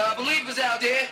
and believers out there.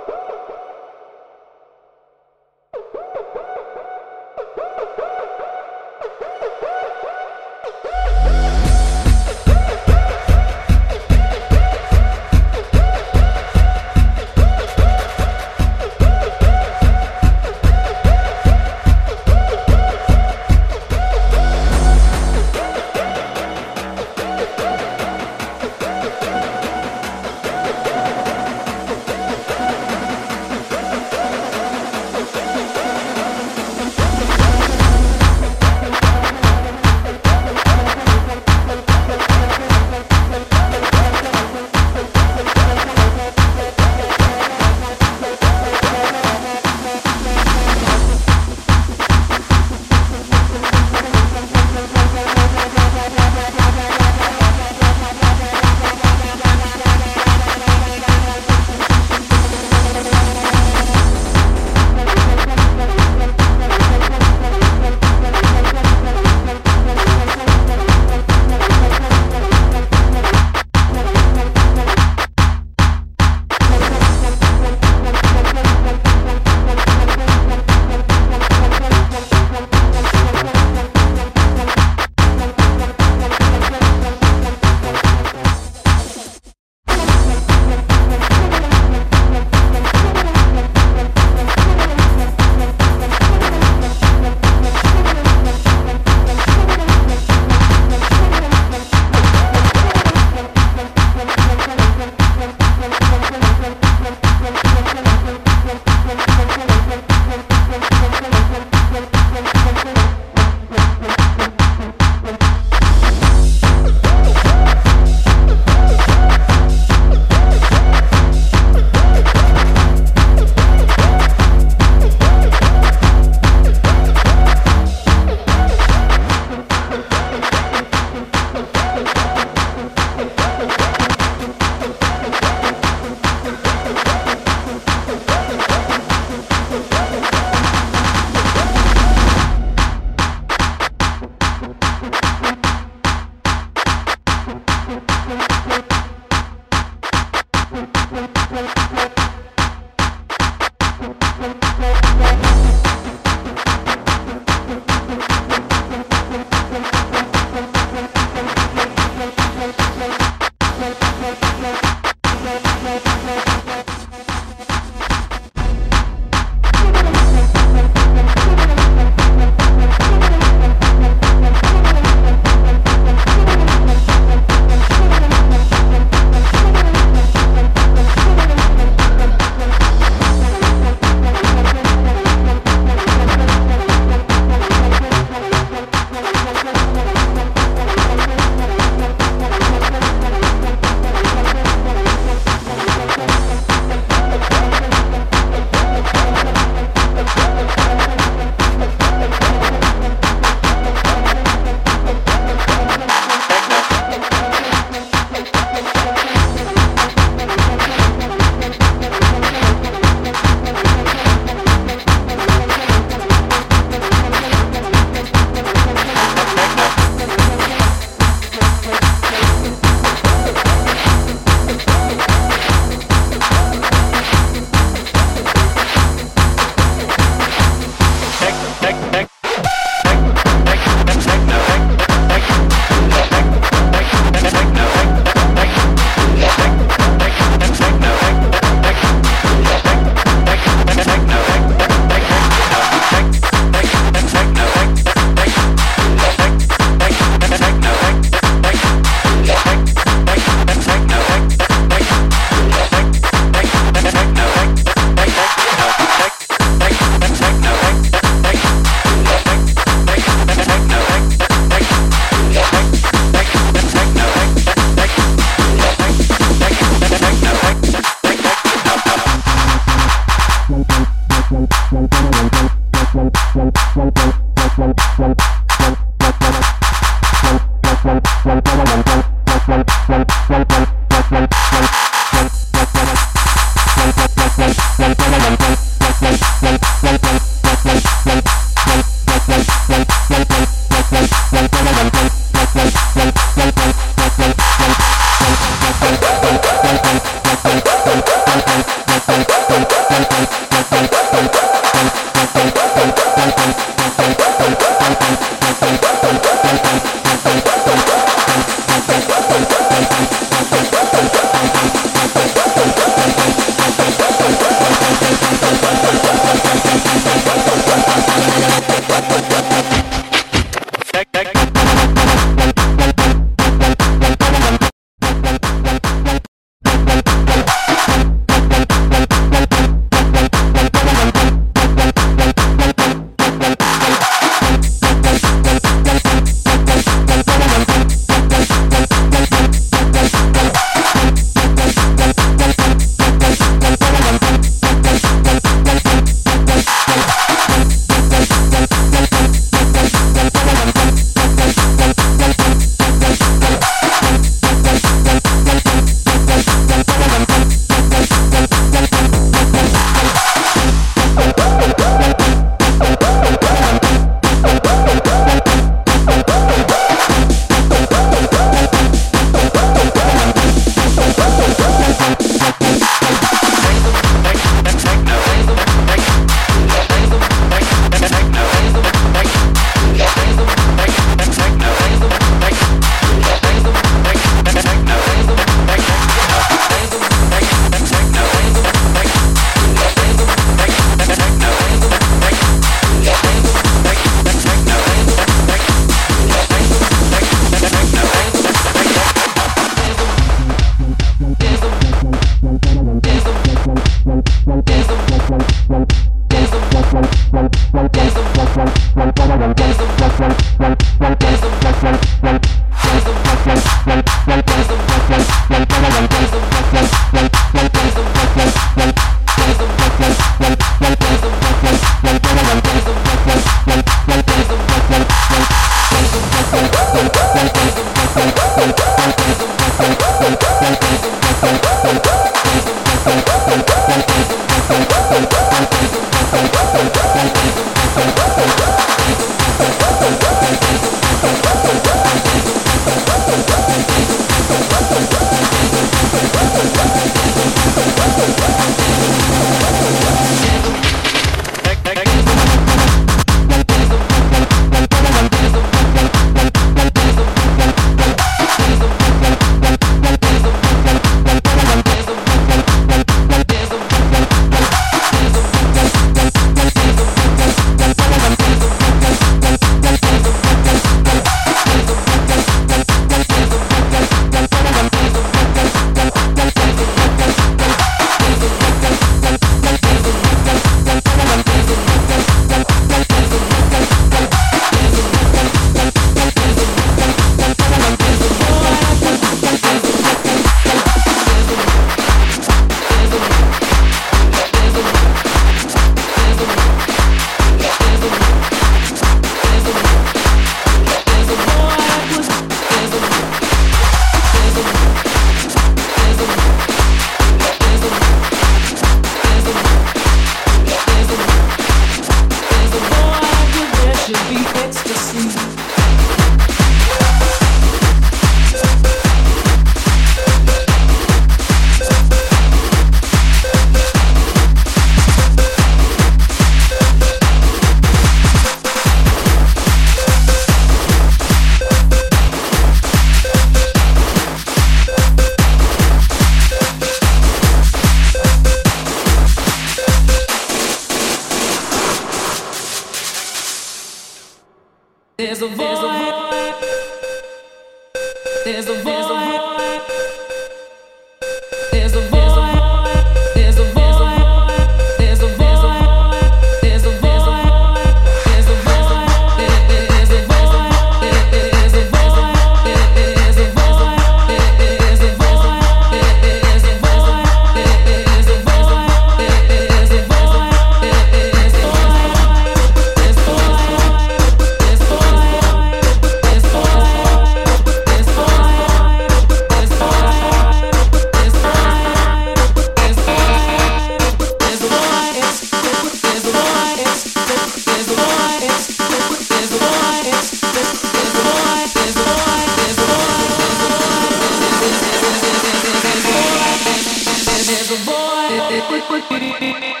What?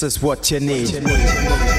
This is what you need. Cause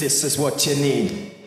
this is what you need.